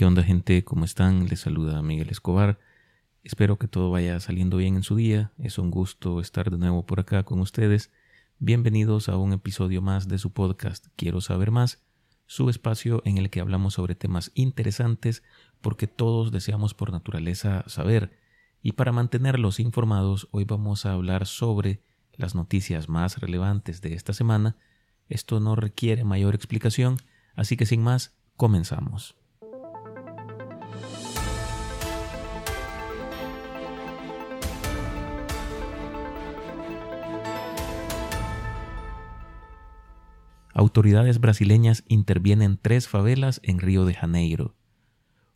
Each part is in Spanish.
¿Qué onda gente? ¿Cómo están? Les saluda Miguel Escobar. Espero que todo vaya saliendo bien en su día. Es un gusto estar de nuevo por acá con ustedes. Bienvenidos a un episodio más de su podcast Quiero saber más, su espacio en el que hablamos sobre temas interesantes porque todos deseamos por naturaleza saber. Y para mantenerlos informados, hoy vamos a hablar sobre las noticias más relevantes de esta semana. Esto no requiere mayor explicación, así que sin más, comenzamos. Autoridades brasileñas intervienen tres favelas en Río de Janeiro.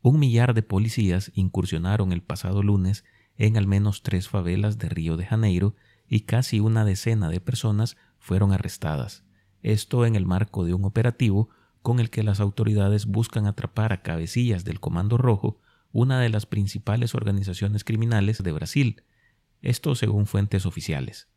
Un millar de policías incursionaron el pasado lunes en al menos tres favelas de Río de Janeiro y casi una decena de personas fueron arrestadas. Esto en el marco de un operativo con el que las autoridades buscan atrapar a cabecillas del Comando Rojo, una de las principales organizaciones criminales de Brasil. Esto según fuentes oficiales.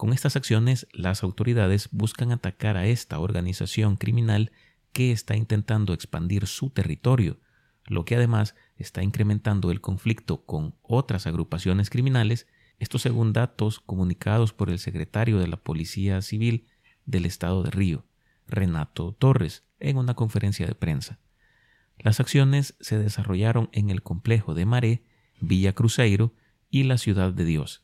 Con estas acciones, las autoridades buscan atacar a esta organización criminal que está intentando expandir su territorio, lo que además está incrementando el conflicto con otras agrupaciones criminales esto según datos comunicados por el secretario de la Policía Civil del Estado de Río, Renato Torres, en una conferencia de prensa. Las acciones se desarrollaron en el complejo de Maré, Villa Cruzeiro y la Ciudad de Dios,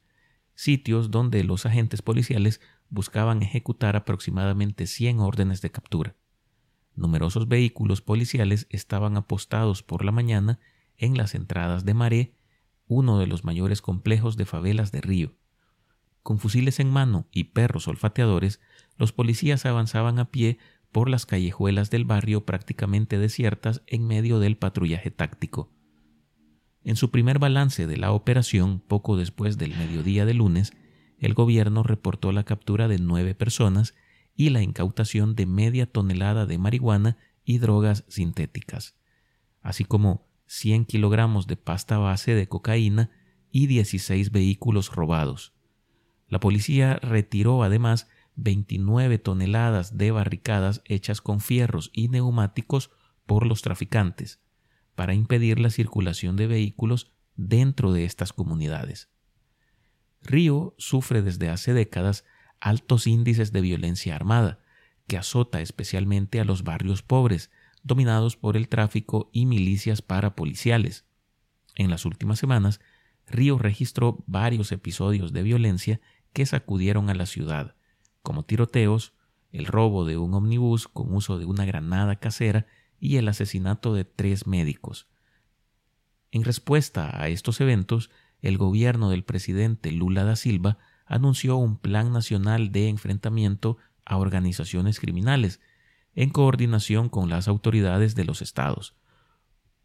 sitios donde los agentes policiales buscaban ejecutar aproximadamente 100 órdenes de captura. Numerosos vehículos policiales estaban apostados por la mañana en las entradas de Maré uno de los mayores complejos de favelas de Río. Con fusiles en mano y perros olfateadores, los policías avanzaban a pie por las callejuelas del barrio prácticamente desiertas en medio del patrullaje táctico. En su primer balance de la operación, poco después del mediodía de lunes, el gobierno reportó la captura de nueve personas y la incautación de media tonelada de marihuana y drogas sintéticas, así como 100 kilogramos de pasta base de cocaína y 16 vehículos robados. La policía retiró además 29 toneladas de barricadas hechas con fierros y neumáticos por los traficantes, para impedir la circulación de vehículos dentro de estas comunidades. Río sufre desde hace décadas altos índices de violencia armada, que azota especialmente a los barrios pobres, dominados por el tráfico y milicias parapoliciales. En las últimas semanas, Río registró varios episodios de violencia que sacudieron a la ciudad, como tiroteos, el robo de un omnibus con uso de una granada casera y el asesinato de tres médicos. En respuesta a estos eventos, el gobierno del presidente Lula da Silva anunció un plan nacional de enfrentamiento a organizaciones criminales en coordinación con las autoridades de los estados,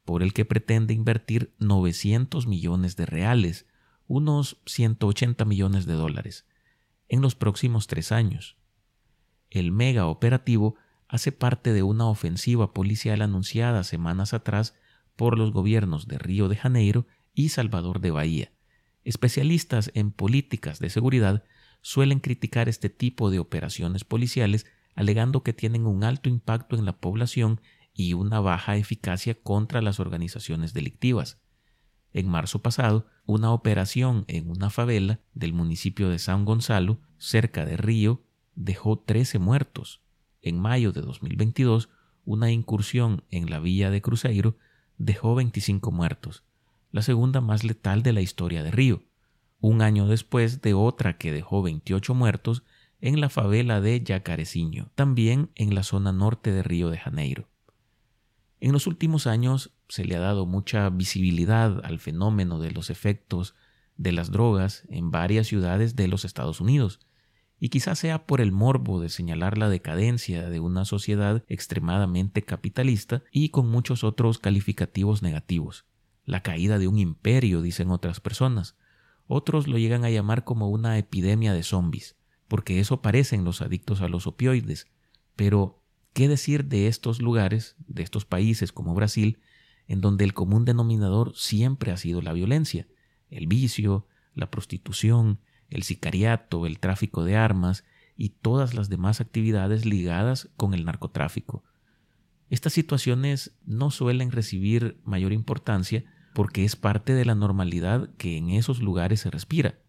por el que pretende invertir 900 millones de reales, unos 180 millones de dólares, en los próximos tres años. El mega operativo hace parte de una ofensiva policial anunciada semanas atrás por los gobiernos de Río de Janeiro y Salvador de Bahía. Especialistas en políticas de seguridad suelen criticar este tipo de operaciones policiales alegando que tienen un alto impacto en la población y una baja eficacia contra las organizaciones delictivas. En marzo pasado, una operación en una favela del municipio de San Gonzalo, cerca de Río, dejó 13 muertos. En mayo de 2022, una incursión en la villa de Cruzeiro dejó 25 muertos, la segunda más letal de la historia de Río. Un año después de otra que dejó 28 muertos en la favela de Yacareciño, también en la zona norte de Río de Janeiro. En los últimos años se le ha dado mucha visibilidad al fenómeno de los efectos de las drogas en varias ciudades de los Estados Unidos, y quizás sea por el morbo de señalar la decadencia de una sociedad extremadamente capitalista y con muchos otros calificativos negativos. La caída de un imperio, dicen otras personas. Otros lo llegan a llamar como una epidemia de zombies porque eso parecen los adictos a los opioides. Pero, ¿qué decir de estos lugares, de estos países como Brasil, en donde el común denominador siempre ha sido la violencia, el vicio, la prostitución, el sicariato, el tráfico de armas y todas las demás actividades ligadas con el narcotráfico? Estas situaciones no suelen recibir mayor importancia porque es parte de la normalidad que en esos lugares se respira.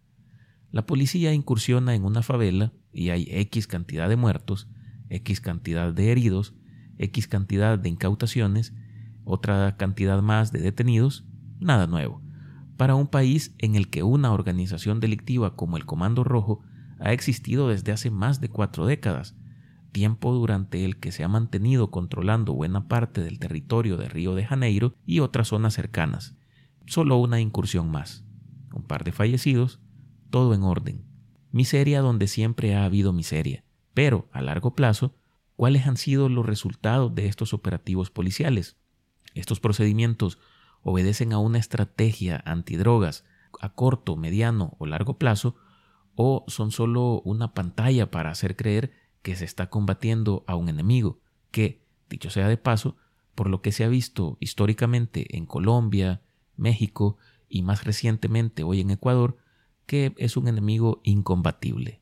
La policía incursiona en una favela y hay X cantidad de muertos, X cantidad de heridos, X cantidad de incautaciones, otra cantidad más de detenidos, nada nuevo. Para un país en el que una organización delictiva como el Comando Rojo ha existido desde hace más de cuatro décadas, tiempo durante el que se ha mantenido controlando buena parte del territorio de Río de Janeiro y otras zonas cercanas. Solo una incursión más. Un par de fallecidos, todo en orden. Miseria donde siempre ha habido miseria. Pero, a largo plazo, ¿cuáles han sido los resultados de estos operativos policiales? Estos procedimientos obedecen a una estrategia antidrogas a corto, mediano o largo plazo o son solo una pantalla para hacer creer que se está combatiendo a un enemigo, que, dicho sea de paso, por lo que se ha visto históricamente en Colombia, México y más recientemente hoy en Ecuador, que es un enemigo incombatible.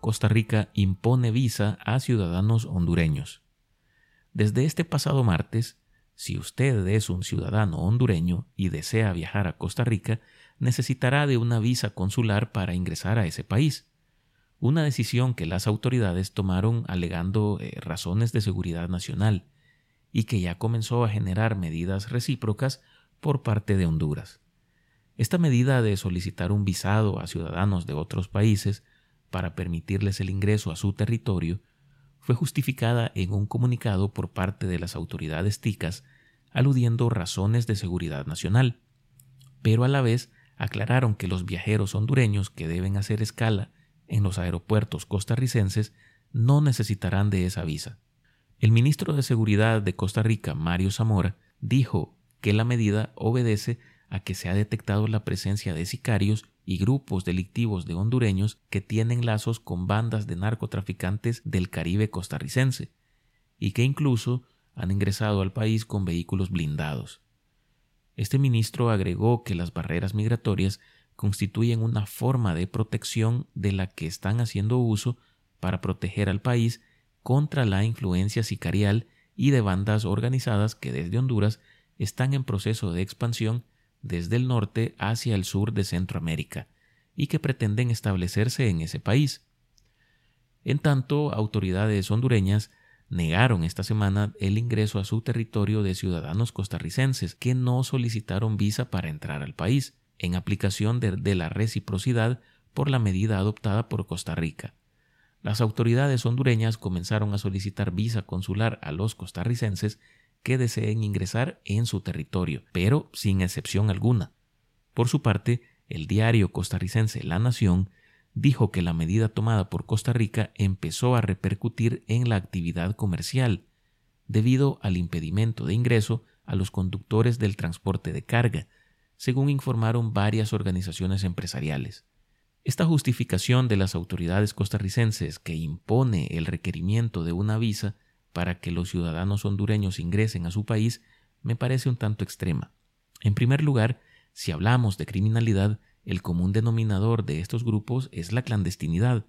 Costa Rica impone visa a ciudadanos hondureños. Desde este pasado martes, si usted es un ciudadano hondureño y desea viajar a Costa Rica, necesitará de una visa consular para ingresar a ese país. Una decisión que las autoridades tomaron alegando eh, razones de seguridad nacional y que ya comenzó a generar medidas recíprocas por parte de Honduras. Esta medida de solicitar un visado a ciudadanos de otros países para permitirles el ingreso a su territorio fue justificada en un comunicado por parte de las autoridades ticas aludiendo razones de seguridad nacional, pero a la vez aclararon que los viajeros hondureños que deben hacer escala en los aeropuertos costarricenses no necesitarán de esa visa. El ministro de Seguridad de Costa Rica, Mario Zamora, dijo que la medida obedece a que se ha detectado la presencia de sicarios y grupos delictivos de hondureños que tienen lazos con bandas de narcotraficantes del Caribe costarricense, y que incluso han ingresado al país con vehículos blindados. Este ministro agregó que las barreras migratorias constituyen una forma de protección de la que están haciendo uso para proteger al país contra la influencia sicarial y de bandas organizadas que desde Honduras están en proceso de expansión desde el norte hacia el sur de Centroamérica y que pretenden establecerse en ese país. En tanto, autoridades hondureñas negaron esta semana el ingreso a su territorio de ciudadanos costarricenses que no solicitaron visa para entrar al país, en aplicación de, la reciprocidad por la medida adoptada por Costa Rica. Las autoridades hondureñas comenzaron a solicitar visa consular a los costarricenses que deseen ingresar en su territorio, pero sin excepción alguna. Por su parte, el diario costarricense La Nación dijo que la medida tomada por Costa Rica empezó a repercutir en la actividad comercial, debido al impedimento de ingreso a los conductores del transporte de carga, según informaron varias organizaciones empresariales. Esta justificación de las autoridades costarricenses que impone el requerimiento de una visa para que los ciudadanos hondureños ingresen a su país me parece un tanto extrema. En primer lugar, si hablamos de criminalidad, el común denominador de estos grupos es la clandestinidad.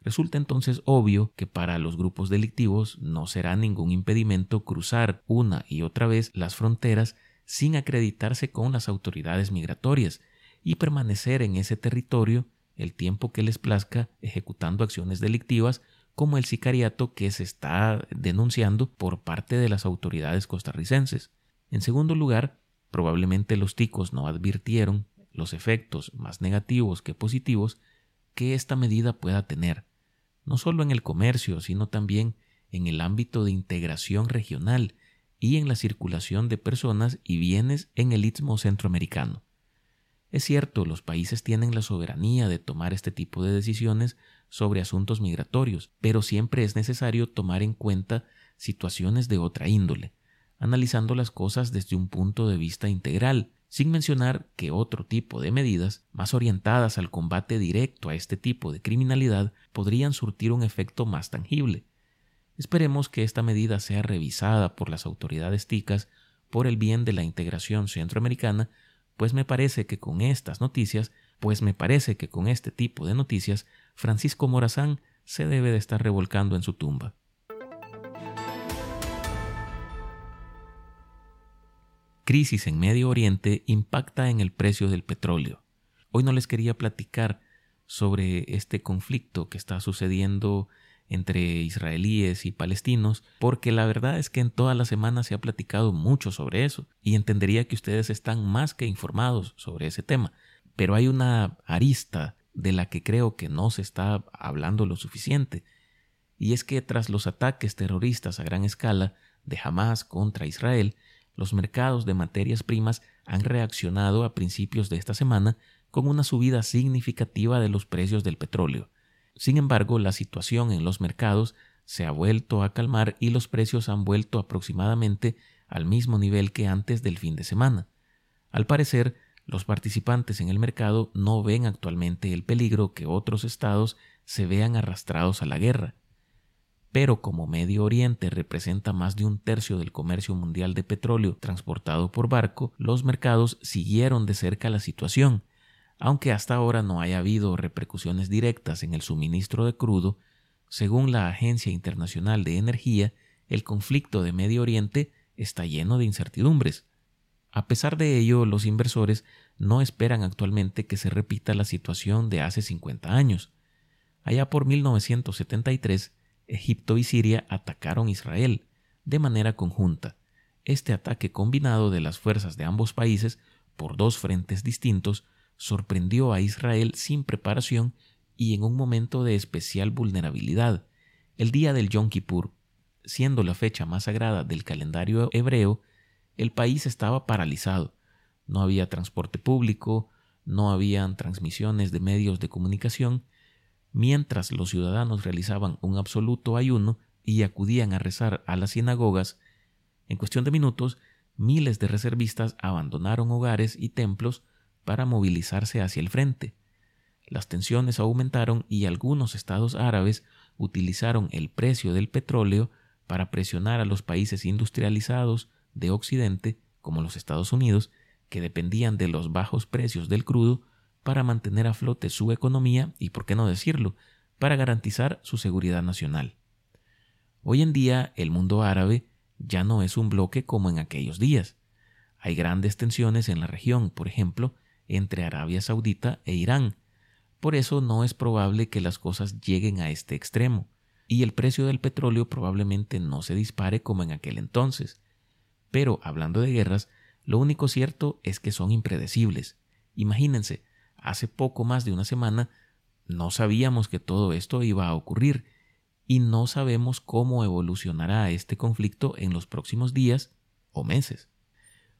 Resulta entonces obvio que para los grupos delictivos no será ningún impedimento cruzar una y otra vez las fronteras sin acreditarse con las autoridades migratorias y permanecer en ese territorio el tiempo que les plazca ejecutando acciones delictivas como el sicariato que se está denunciando por parte de las autoridades costarricenses. En segundo lugar, probablemente los ticos no advirtieron los efectos más negativos que positivos que esta medida pueda tener, no solo en el comercio, sino también en el ámbito de integración regional y en la circulación de personas y bienes en el istmo centroamericano. Es cierto, los países tienen la soberanía de tomar este tipo de decisiones sobre asuntos migratorios, pero siempre es necesario tomar en cuenta situaciones de otra índole, analizando las cosas desde un punto de vista integral, sin mencionar que otro tipo de medidas, más orientadas al combate directo a este tipo de criminalidad, podrían surtir un efecto más tangible. Esperemos que esta medida sea revisada por las autoridades ticas por el bien de la integración centroamericana, pues me parece que con estas noticias, pues me parece que con este tipo de noticias Francisco Morazán se debe de estar revolcando en su tumba. Crisis en Medio Oriente impacta en el precio del petróleo. Hoy no les quería platicar sobre este conflicto que está sucediendo entre israelíes y palestinos, porque la verdad es que en toda la semana se ha platicado mucho sobre eso, y entendería que ustedes están más que informados sobre ese tema. Pero hay una arista de la que creo que no se está hablando lo suficiente, y es que tras los ataques terroristas a gran escala de Hamas contra Israel, los mercados de materias primas han reaccionado a principios de esta semana con una subida significativa de los precios del petróleo. Sin embargo, la situación en los mercados se ha vuelto a calmar y los precios han vuelto aproximadamente al mismo nivel que antes del fin de semana. Al parecer, los participantes en el mercado no ven actualmente el peligro que otros estados se vean arrastrados a la guerra. Pero como Medio Oriente representa más de un tercio del comercio mundial de petróleo transportado por barco, los mercados siguieron de cerca la situación aunque hasta ahora no haya habido repercusiones directas en el suministro de crudo, según la Agencia Internacional de Energía, el conflicto de Medio Oriente está lleno de incertidumbres. A pesar de ello, los inversores no esperan actualmente que se repita la situación de hace 50 años. Allá por 1973, Egipto y Siria atacaron Israel de manera conjunta. Este ataque combinado de las fuerzas de ambos países por dos frentes distintos sorprendió a Israel sin preparación y en un momento de especial vulnerabilidad, el día del Yom Kippur. Siendo la fecha más sagrada del calendario hebreo, el país estaba paralizado. No había transporte público, no habían transmisiones de medios de comunicación, mientras los ciudadanos realizaban un absoluto ayuno y acudían a rezar a las sinagogas, en cuestión de minutos, miles de reservistas abandonaron hogares y templos para movilizarse hacia el frente. Las tensiones aumentaron y algunos estados árabes utilizaron el precio del petróleo para presionar a los países industrializados de Occidente, como los Estados Unidos, que dependían de los bajos precios del crudo para mantener a flote su economía y, por qué no decirlo, para garantizar su seguridad nacional. Hoy en día el mundo árabe ya no es un bloque como en aquellos días. Hay grandes tensiones en la región, por ejemplo, entre Arabia Saudita e Irán. Por eso no es probable que las cosas lleguen a este extremo, y el precio del petróleo probablemente no se dispare como en aquel entonces. Pero, hablando de guerras, lo único cierto es que son impredecibles. Imagínense, hace poco más de una semana no sabíamos que todo esto iba a ocurrir, y no sabemos cómo evolucionará este conflicto en los próximos días o meses.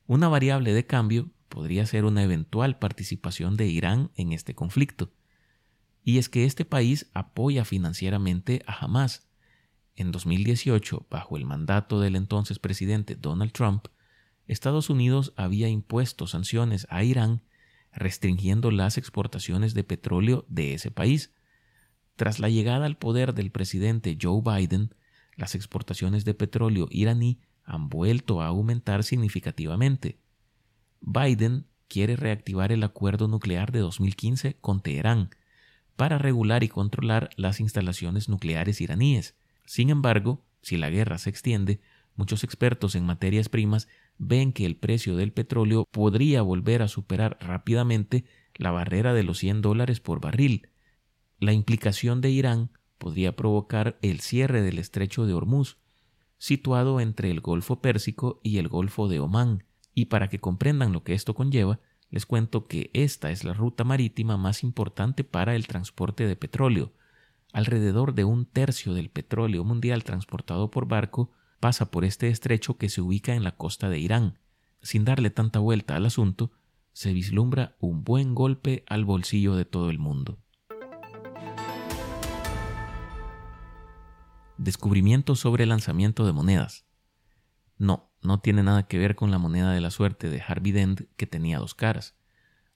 Una variable de cambio podría ser una eventual participación de Irán en este conflicto. Y es que este país apoya financieramente a Hamas. En 2018, bajo el mandato del entonces presidente Donald Trump, Estados Unidos había impuesto sanciones a Irán restringiendo las exportaciones de petróleo de ese país. Tras la llegada al poder del presidente Joe Biden, las exportaciones de petróleo iraní han vuelto a aumentar significativamente. Biden quiere reactivar el acuerdo nuclear de 2015 con Teherán para regular y controlar las instalaciones nucleares iraníes. Sin embargo, si la guerra se extiende, muchos expertos en materias primas ven que el precio del petróleo podría volver a superar rápidamente la barrera de los 100 dólares por barril. La implicación de Irán podría provocar el cierre del estrecho de Hormuz, situado entre el Golfo Pérsico y el Golfo de Omán, y para que comprendan lo que esto conlleva, les cuento que esta es la ruta marítima más importante para el transporte de petróleo. Alrededor de un tercio del petróleo mundial transportado por barco pasa por este estrecho que se ubica en la costa de Irán. Sin darle tanta vuelta al asunto, se vislumbra un buen golpe al bolsillo de todo el mundo. Descubrimiento sobre el lanzamiento de monedas. No, no tiene nada que ver con la moneda de la suerte de Harvey Dent que tenía dos caras.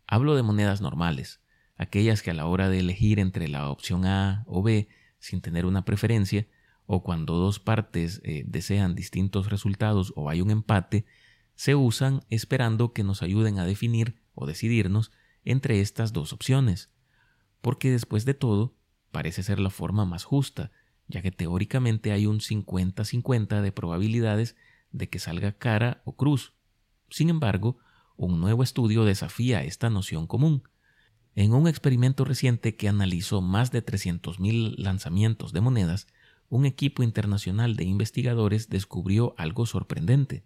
Hablo de monedas normales, aquellas que a la hora de elegir entre la opción A o B sin tener una preferencia, o cuando dos partes eh, desean distintos resultados o hay un empate, se usan esperando que nos ayuden a definir o decidirnos entre estas dos opciones. Porque después de todo, parece ser la forma más justa, ya que teóricamente hay un 50-50 de probabilidades de que salga cara o cruz. Sin embargo, un nuevo estudio desafía esta noción común. En un experimento reciente que analizó más de 300.000 lanzamientos de monedas, un equipo internacional de investigadores descubrió algo sorprendente.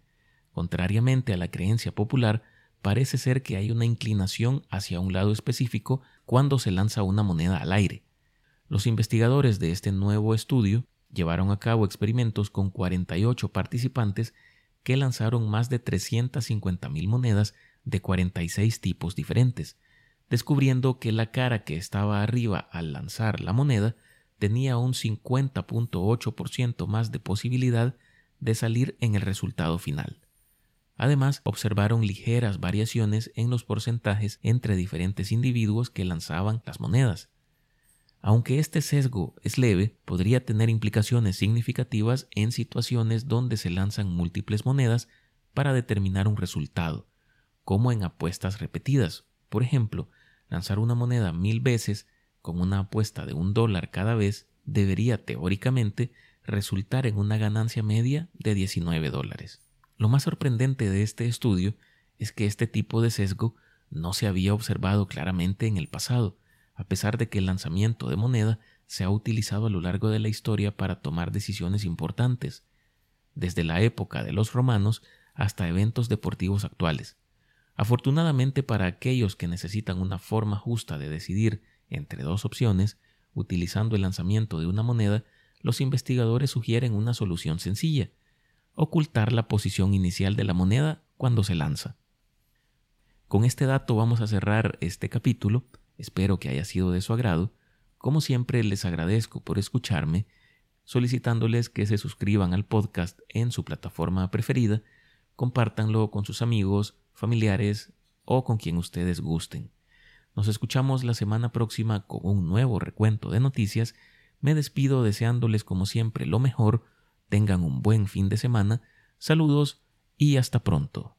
Contrariamente a la creencia popular, parece ser que hay una inclinación hacia un lado específico cuando se lanza una moneda al aire. Los investigadores de este nuevo estudio llevaron a cabo experimentos con 48 participantes que lanzaron más de 350.000 monedas de 46 tipos diferentes, descubriendo que la cara que estaba arriba al lanzar la moneda tenía un 50.8% más de posibilidad de salir en el resultado final. Además, observaron ligeras variaciones en los porcentajes entre diferentes individuos que lanzaban las monedas. Aunque este sesgo es leve, podría tener implicaciones significativas en situaciones donde se lanzan múltiples monedas para determinar un resultado, como en apuestas repetidas. Por ejemplo, lanzar una moneda mil veces con una apuesta de un dólar cada vez debería teóricamente resultar en una ganancia media de 19 dólares. Lo más sorprendente de este estudio es que este tipo de sesgo no se había observado claramente en el pasado, a pesar de que el lanzamiento de moneda se ha utilizado a lo largo de la historia para tomar decisiones importantes, desde la época de los romanos hasta eventos deportivos actuales. Afortunadamente para aquellos que necesitan una forma justa de decidir entre dos opciones, utilizando el lanzamiento de una moneda, los investigadores sugieren una solución sencilla, ocultar la posición inicial de la moneda cuando se lanza. Con este dato vamos a cerrar este capítulo, espero que haya sido de su agrado, como siempre les agradezco por escucharme, solicitándoles que se suscriban al podcast en su plataforma preferida, compártanlo con sus amigos, familiares o con quien ustedes gusten. Nos escuchamos la semana próxima con un nuevo recuento de noticias. Me despido deseándoles como siempre lo mejor, tengan un buen fin de semana, saludos y hasta pronto.